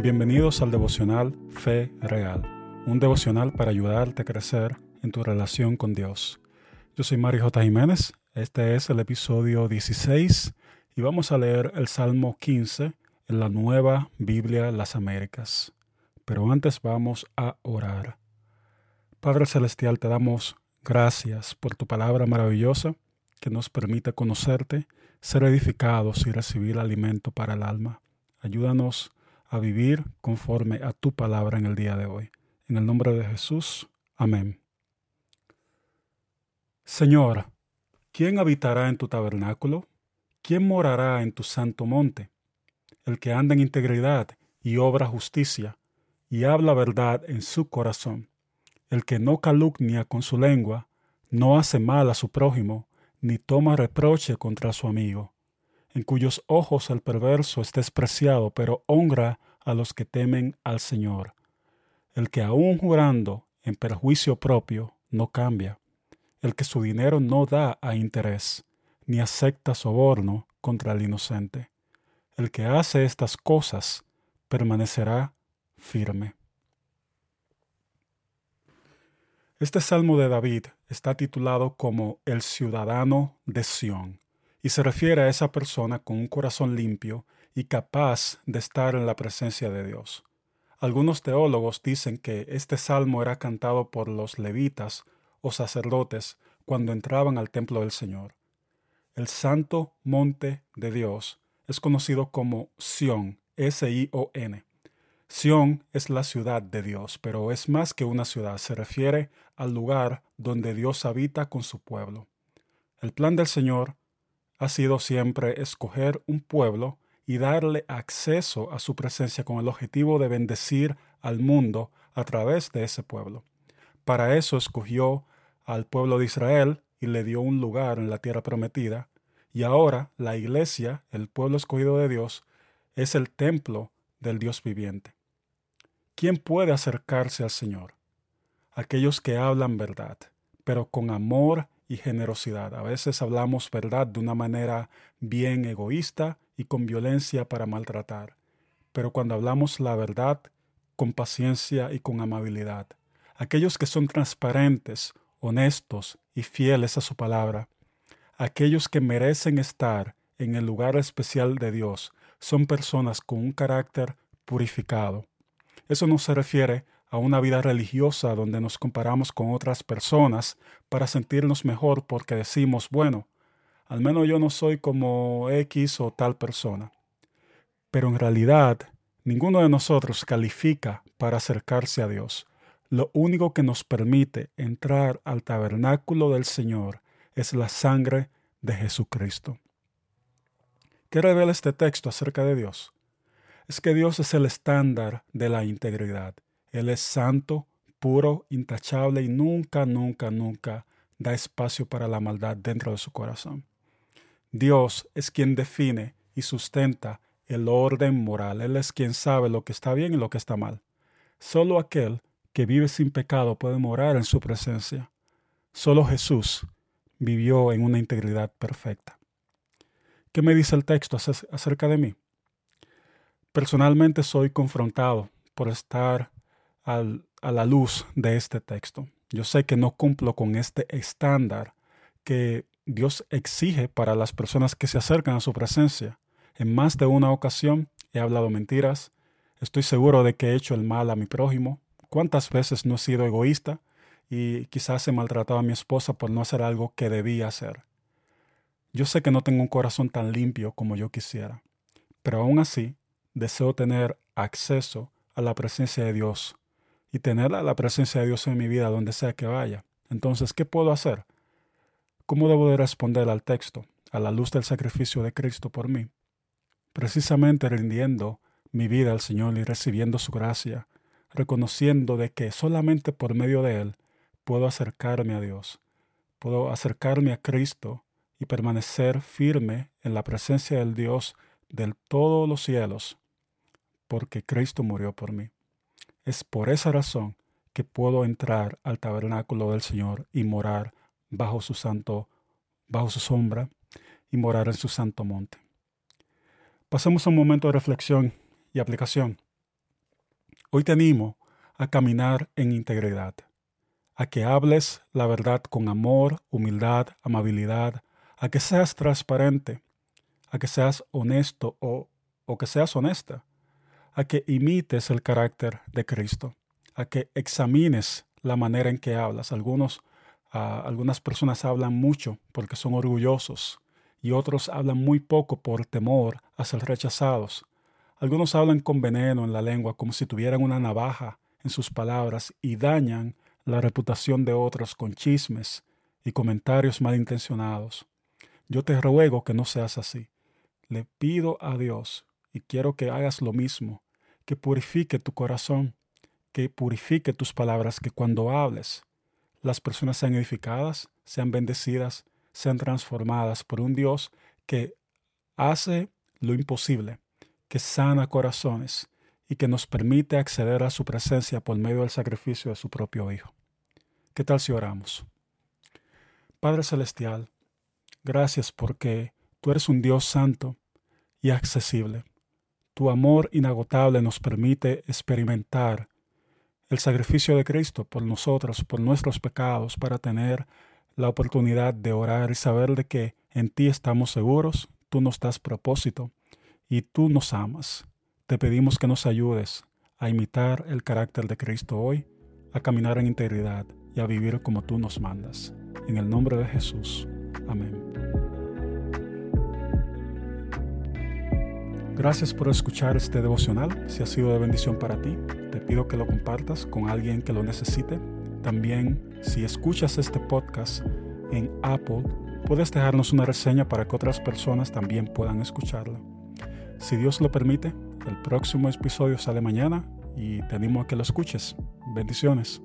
Bienvenidos al devocional Fe Real, un devocional para ayudarte a crecer en tu relación con Dios. Yo soy Mario J. Jiménez, este es el episodio 16 y vamos a leer el Salmo 15 en la nueva Biblia Las Américas. Pero antes vamos a orar. Padre Celestial, te damos gracias por tu palabra maravillosa que nos permite conocerte, ser edificados y recibir alimento para el alma. Ayúdanos a vivir conforme a tu palabra en el día de hoy. En el nombre de Jesús. Amén. Señor, ¿quién habitará en tu tabernáculo? ¿Quién morará en tu santo monte? El que anda en integridad y obra justicia, y habla verdad en su corazón. El que no calumnia con su lengua, no hace mal a su prójimo, ni toma reproche contra su amigo en cuyos ojos el perverso es despreciado, pero honra a los que temen al Señor. El que aun jurando en perjuicio propio no cambia, el que su dinero no da a interés, ni acepta soborno contra el inocente. El que hace estas cosas permanecerá firme. Este salmo de David está titulado como El ciudadano de Sión y se refiere a esa persona con un corazón limpio y capaz de estar en la presencia de Dios. Algunos teólogos dicen que este salmo era cantado por los levitas o sacerdotes cuando entraban al templo del Señor. El santo monte de Dios es conocido como Sión, S-I-O-N. Sión es la ciudad de Dios, pero es más que una ciudad, se refiere al lugar donde Dios habita con su pueblo. El plan del Señor ha sido siempre escoger un pueblo y darle acceso a su presencia con el objetivo de bendecir al mundo a través de ese pueblo. Para eso escogió al pueblo de Israel y le dio un lugar en la tierra prometida, y ahora la iglesia, el pueblo escogido de Dios, es el templo del Dios viviente. ¿Quién puede acercarse al Señor? Aquellos que hablan verdad, pero con amor y generosidad. A veces hablamos verdad de una manera bien egoísta y con violencia para maltratar. Pero cuando hablamos la verdad con paciencia y con amabilidad, aquellos que son transparentes, honestos y fieles a su palabra, aquellos que merecen estar en el lugar especial de Dios, son personas con un carácter purificado. Eso no se refiere a una vida religiosa donde nos comparamos con otras personas para sentirnos mejor porque decimos, bueno, al menos yo no soy como X o tal persona. Pero en realidad, ninguno de nosotros califica para acercarse a Dios. Lo único que nos permite entrar al tabernáculo del Señor es la sangre de Jesucristo. ¿Qué revela este texto acerca de Dios? Es que Dios es el estándar de la integridad. Él es santo, puro, intachable y nunca, nunca, nunca da espacio para la maldad dentro de su corazón. Dios es quien define y sustenta el orden moral. Él es quien sabe lo que está bien y lo que está mal. Solo aquel que vive sin pecado puede morar en su presencia. Solo Jesús vivió en una integridad perfecta. ¿Qué me dice el texto acerca de mí? Personalmente soy confrontado por estar a la luz de este texto. Yo sé que no cumplo con este estándar que Dios exige para las personas que se acercan a su presencia. En más de una ocasión he hablado mentiras, estoy seguro de que he hecho el mal a mi prójimo. ¿Cuántas veces no he sido egoísta y quizás he maltratado a mi esposa por no hacer algo que debía hacer? Yo sé que no tengo un corazón tan limpio como yo quisiera, pero aún así deseo tener acceso a la presencia de Dios y tener la presencia de Dios en mi vida donde sea que vaya. Entonces, ¿qué puedo hacer? ¿Cómo debo de responder al texto a la luz del sacrificio de Cristo por mí? Precisamente rindiendo mi vida al Señor y recibiendo su gracia, reconociendo de que solamente por medio de Él puedo acercarme a Dios, puedo acercarme a Cristo y permanecer firme en la presencia del Dios del todos los cielos, porque Cristo murió por mí. Es por esa razón que puedo entrar al tabernáculo del Señor y morar bajo su santo, bajo su sombra y morar en su santo monte. Pasemos un momento de reflexión y aplicación. Hoy te animo a caminar en integridad, a que hables la verdad con amor, humildad, amabilidad, a que seas transparente, a que seas honesto o, o que seas honesta, a que imites el carácter de Cristo, a que examines la manera en que hablas. Algunos, ah, algunas personas hablan mucho porque son orgullosos y otros hablan muy poco por temor a ser rechazados. Algunos hablan con veneno en la lengua como si tuvieran una navaja en sus palabras y dañan la reputación de otros con chismes y comentarios malintencionados. Yo te ruego que no seas así. Le pido a Dios y quiero que hagas lo mismo, que purifique tu corazón, que purifique tus palabras, que cuando hables las personas sean edificadas, sean bendecidas, sean transformadas por un Dios que hace lo imposible, que sana corazones y que nos permite acceder a su presencia por medio del sacrificio de su propio Hijo. ¿Qué tal si oramos? Padre Celestial, gracias porque tú eres un Dios santo y accesible. Tu amor inagotable nos permite experimentar el sacrificio de Cristo por nosotros, por nuestros pecados, para tener la oportunidad de orar y saber de que en ti estamos seguros, tú nos das propósito y tú nos amas. Te pedimos que nos ayudes a imitar el carácter de Cristo hoy, a caminar en integridad y a vivir como tú nos mandas. En el nombre de Jesús. Amén. Gracias por escuchar este devocional. Si ha sido de bendición para ti, te pido que lo compartas con alguien que lo necesite también, si escuchas este podcast en Apple, puedes dejarnos una reseña para que otras personas también puedan escucharlo. Si Dios lo permite, el próximo episodio sale mañana y te animo a que lo escuches. Bendiciones.